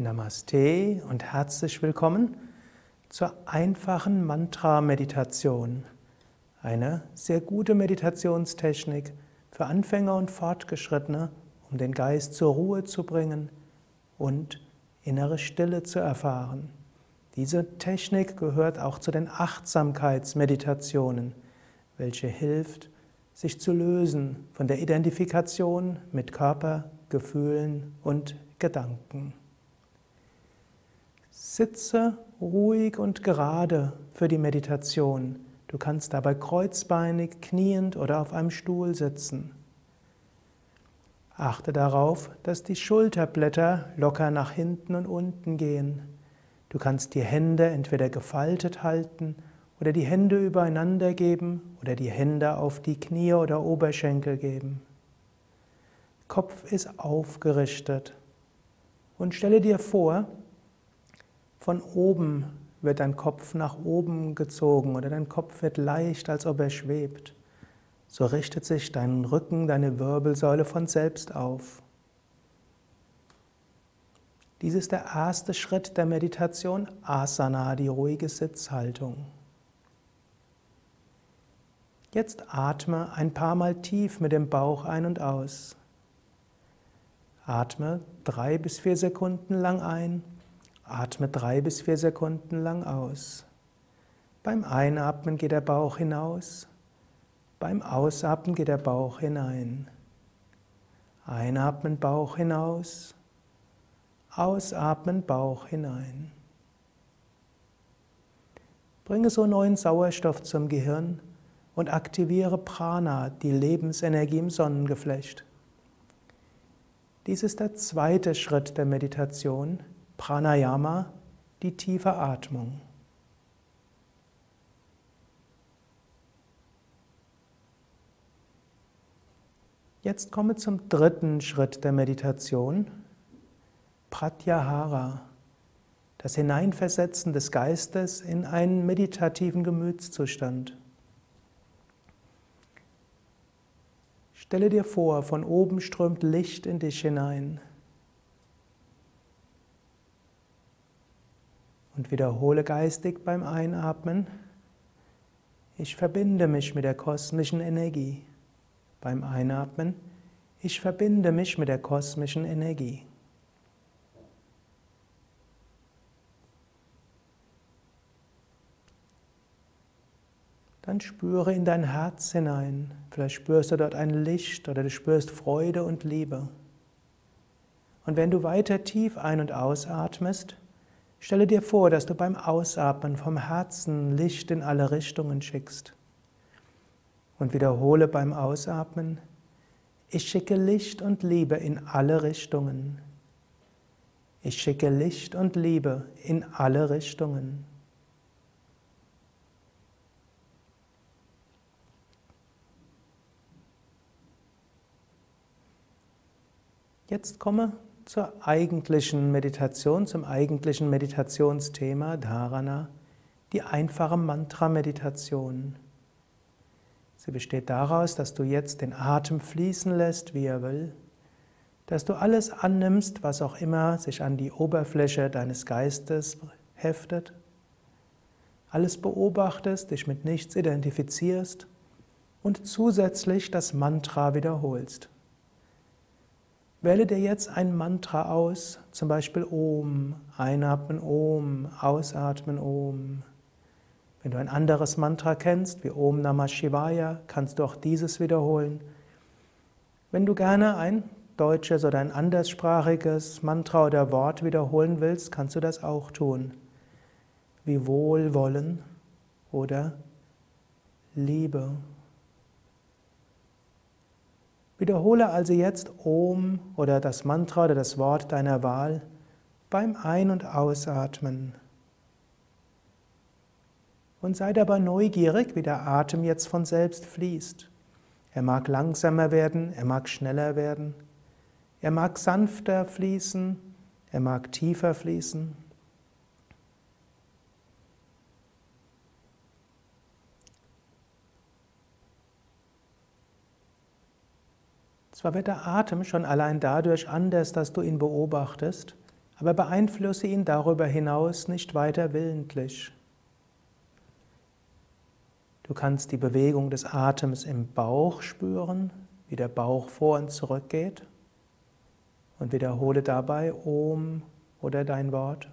Namaste und herzlich willkommen zur einfachen Mantra-Meditation. Eine sehr gute Meditationstechnik für Anfänger und Fortgeschrittene, um den Geist zur Ruhe zu bringen und innere Stille zu erfahren. Diese Technik gehört auch zu den Achtsamkeitsmeditationen, welche hilft, sich zu lösen von der Identifikation mit Körper, Gefühlen und Gedanken. Sitze ruhig und gerade für die Meditation. Du kannst dabei kreuzbeinig, kniend oder auf einem Stuhl sitzen. Achte darauf, dass die Schulterblätter locker nach hinten und unten gehen. Du kannst die Hände entweder gefaltet halten oder die Hände übereinander geben oder die Hände auf die Knie oder Oberschenkel geben. Kopf ist aufgerichtet. Und stelle dir vor, von oben wird dein Kopf nach oben gezogen oder dein Kopf wird leicht, als ob er schwebt. So richtet sich dein Rücken, deine Wirbelsäule von selbst auf. Dies ist der erste Schritt der Meditation, Asana, die ruhige Sitzhaltung. Jetzt atme ein paar Mal tief mit dem Bauch ein und aus. Atme drei bis vier Sekunden lang ein, atme drei bis vier Sekunden lang aus. Beim Einatmen geht der Bauch hinaus, beim Ausatmen geht der Bauch hinein. Einatmen Bauch hinaus, ausatmen Bauch hinein. Bringe so neuen Sauerstoff zum Gehirn und aktiviere Prana, die Lebensenergie im Sonnengeflecht. Dies ist der zweite Schritt der Meditation, Pranayama, die tiefe Atmung. Jetzt komme zum dritten Schritt der Meditation, Pratyahara, das Hineinversetzen des Geistes in einen meditativen Gemütszustand. Stelle dir vor, von oben strömt Licht in dich hinein. Und wiederhole geistig beim Einatmen, ich verbinde mich mit der kosmischen Energie. Beim Einatmen, ich verbinde mich mit der kosmischen Energie. dann spüre in dein Herz hinein. Vielleicht spürst du dort ein Licht oder du spürst Freude und Liebe. Und wenn du weiter tief ein- und ausatmest, stelle dir vor, dass du beim Ausatmen vom Herzen Licht in alle Richtungen schickst. Und wiederhole beim Ausatmen, ich schicke Licht und Liebe in alle Richtungen. Ich schicke Licht und Liebe in alle Richtungen. Jetzt komme zur eigentlichen Meditation, zum eigentlichen Meditationsthema Dharana, die einfache Mantra-Meditation. Sie besteht daraus, dass du jetzt den Atem fließen lässt, wie er will, dass du alles annimmst, was auch immer sich an die Oberfläche deines Geistes heftet, alles beobachtest, dich mit nichts identifizierst und zusätzlich das Mantra wiederholst. Wähle dir jetzt ein Mantra aus, zum Beispiel Om, einatmen Om, ausatmen Om. Wenn du ein anderes Mantra kennst, wie Om Namah Shivaya, kannst du auch dieses wiederholen. Wenn du gerne ein deutsches oder ein anderssprachiges Mantra oder Wort wiederholen willst, kannst du das auch tun. Wie Wohlwollen oder Liebe. Wiederhole also jetzt Om oder das Mantra oder das Wort deiner Wahl beim Ein- und Ausatmen. Und sei dabei neugierig, wie der Atem jetzt von selbst fließt. Er mag langsamer werden, er mag schneller werden, er mag sanfter fließen, er mag tiefer fließen. Zwar wird der Atem schon allein dadurch anders, dass du ihn beobachtest, aber beeinflusse ihn darüber hinaus nicht weiter willentlich. Du kannst die Bewegung des Atems im Bauch spüren, wie der Bauch vor und zurück geht und wiederhole dabei Om oder dein Wort.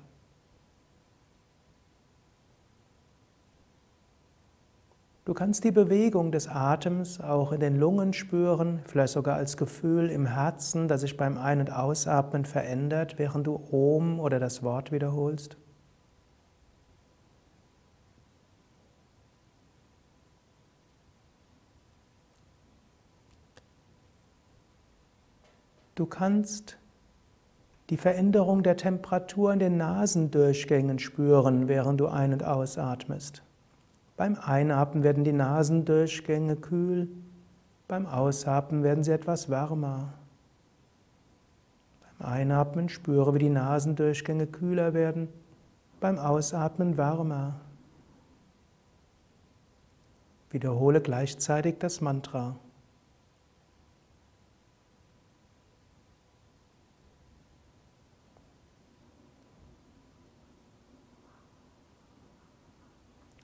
Du kannst die Bewegung des Atems auch in den Lungen spüren, vielleicht sogar als Gefühl im Herzen, das sich beim Ein- und Ausatmen verändert, während du Om oder das Wort wiederholst. Du kannst die Veränderung der Temperatur in den Nasendurchgängen spüren, während du ein- und ausatmest. Beim Einatmen werden die Nasendurchgänge kühl, beim Ausatmen werden sie etwas wärmer. Beim Einatmen spüre, wie die Nasendurchgänge kühler werden, beim Ausatmen wärmer. Wiederhole gleichzeitig das Mantra.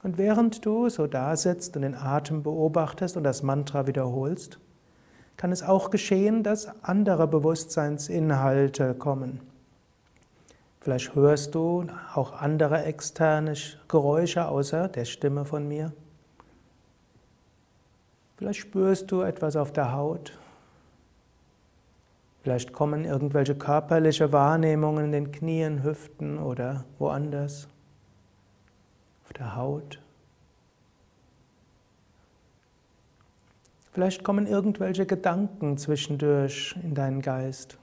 Und während du so da sitzt und den Atem beobachtest und das Mantra wiederholst, kann es auch geschehen, dass andere Bewusstseinsinhalte kommen. Vielleicht hörst du auch andere externe Geräusche außer der Stimme von mir. Vielleicht spürst du etwas auf der Haut. Vielleicht kommen irgendwelche körperliche Wahrnehmungen in den Knien, Hüften oder woanders der Haut. Vielleicht kommen irgendwelche Gedanken zwischendurch in deinen Geist.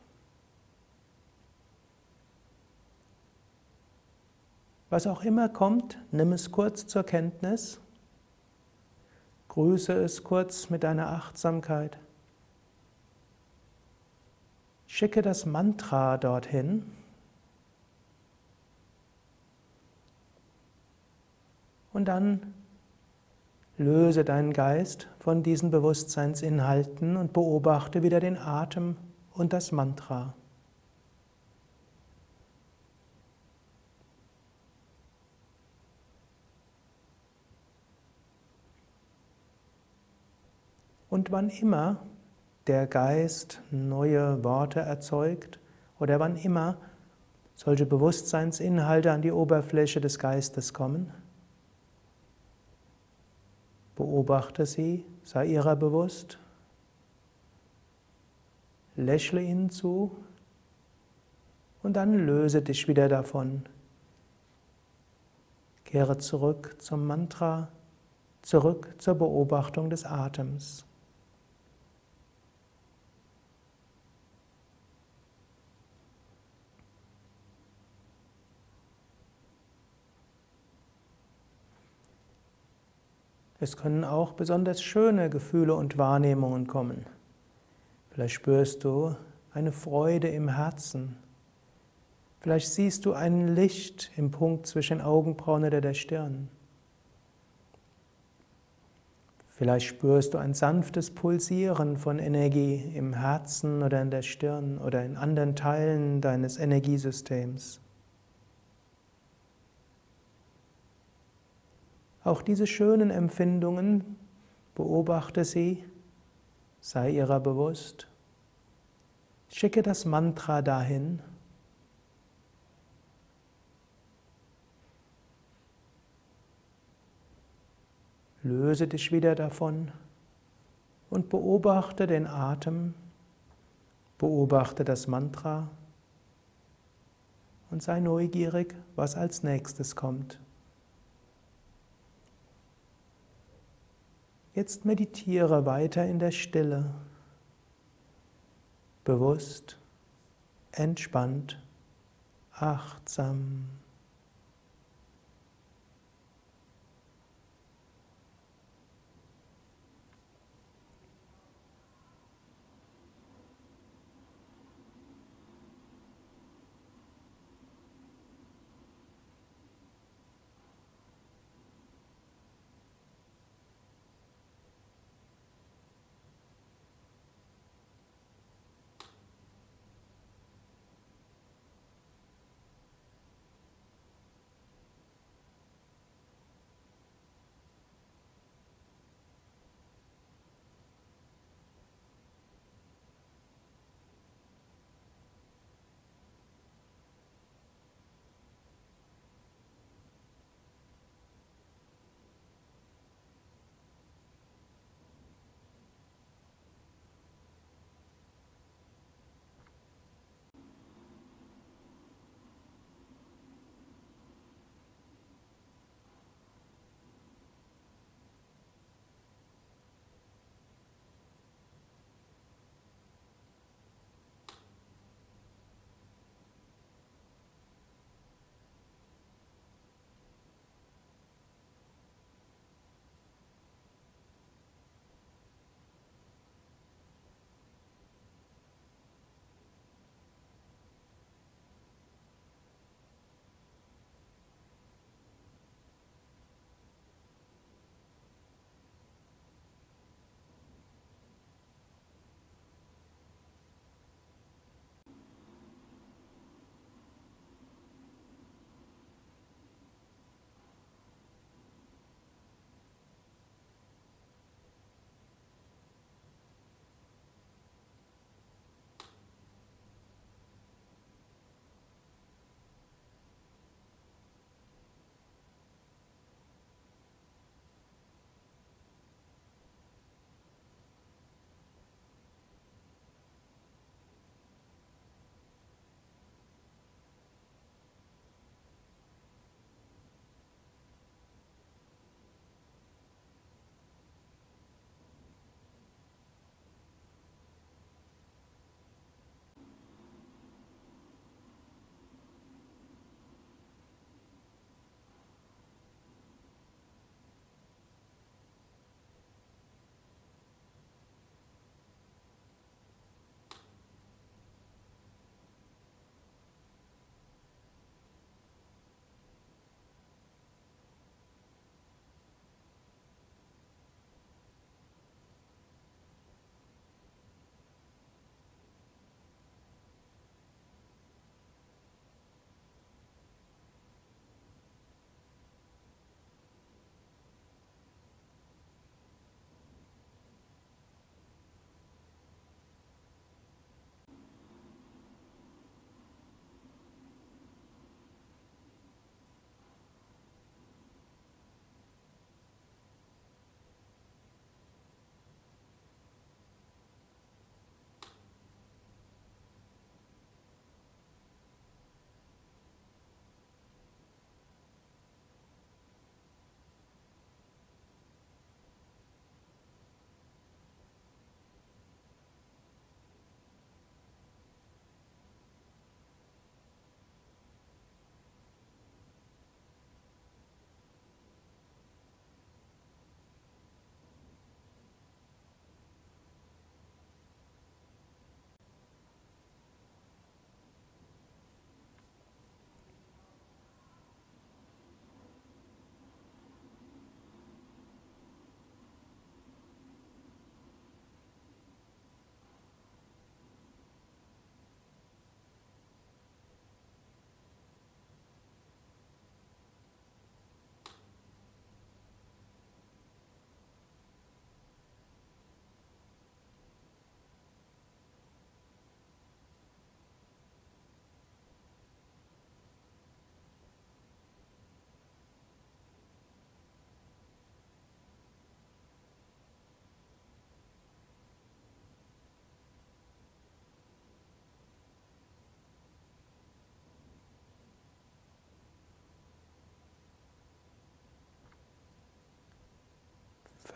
Was auch immer kommt, nimm es kurz zur Kenntnis, grüße es kurz mit deiner Achtsamkeit, schicke das Mantra dorthin Und dann löse deinen Geist von diesen Bewusstseinsinhalten und beobachte wieder den Atem und das Mantra. Und wann immer der Geist neue Worte erzeugt oder wann immer solche Bewusstseinsinhalte an die Oberfläche des Geistes kommen, Beobachte sie, sei ihrer bewusst, lächle ihnen zu und dann löse dich wieder davon. Kehre zurück zum Mantra, zurück zur Beobachtung des Atems. Es können auch besonders schöne Gefühle und Wahrnehmungen kommen. Vielleicht spürst du eine Freude im Herzen. Vielleicht siehst du ein Licht im Punkt zwischen Augenbrauen oder der Stirn. Vielleicht spürst du ein sanftes Pulsieren von Energie im Herzen oder in der Stirn oder in anderen Teilen deines Energiesystems. Auch diese schönen Empfindungen, beobachte sie, sei ihrer bewusst. Schicke das Mantra dahin. Löse dich wieder davon und beobachte den Atem, beobachte das Mantra und sei neugierig, was als nächstes kommt. Jetzt meditiere weiter in der Stille, bewusst, entspannt, achtsam.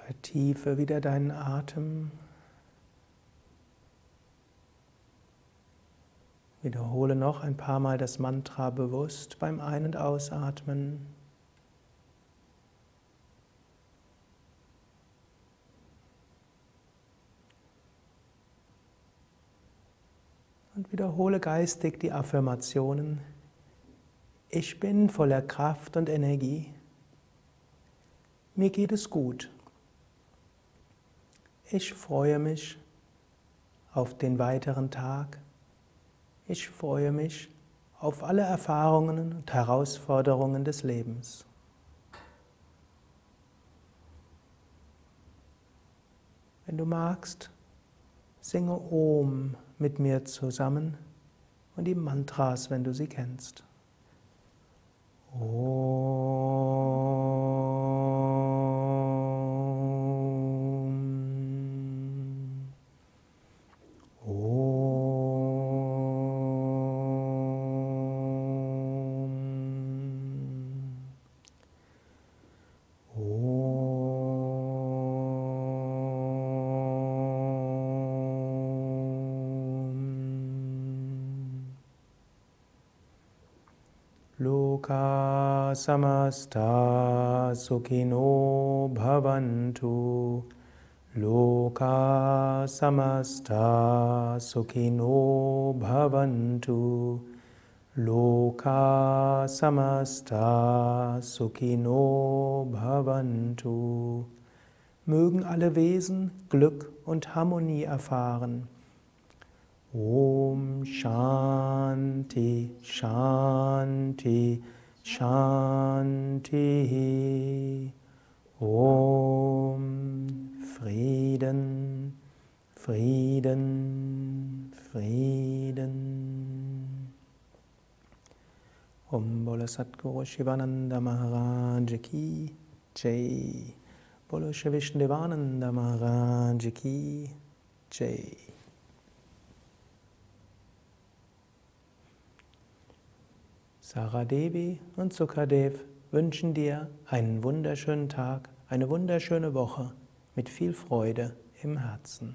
Vertiefe wieder deinen Atem. Wiederhole noch ein paar Mal das Mantra bewusst beim Ein- und Ausatmen. Und wiederhole geistig die Affirmationen. Ich bin voller Kraft und Energie. Mir geht es gut. Ich freue mich auf den weiteren Tag. Ich freue mich auf alle Erfahrungen und Herausforderungen des Lebens. Wenn du magst, singe Om mit mir zusammen und die Mantras, wenn du sie kennst. Om. Samasta sukhino bhavantu. Loka samasta sukhino bhavantu. Loka samasta sukhino bhavantu. Mögen alle Wesen Glück und Harmonie erfahren. Om Shanti Shanti Shanti. Om Frieden Frieden Frieden. Om Bola Satguru Shivananda Maharaj Ki Jai. Bolo Shivishdevananda Maharaj Ki Jai Sarah Devi und Sukadev wünschen dir einen wunderschönen Tag, eine wunderschöne Woche mit viel Freude im Herzen.